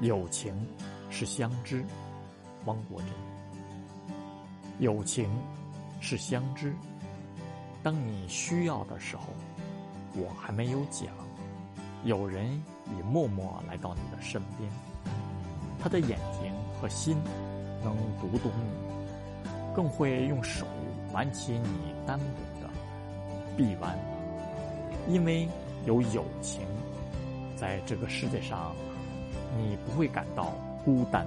友情是相知，汪国真。友情是相知，当你需要的时候，我还没有讲，有人已默默来到你的身边，他的眼睛和心能读懂你，更会用手挽起你单薄的臂弯，因为有友情，在这个世界上。你不会感到孤单。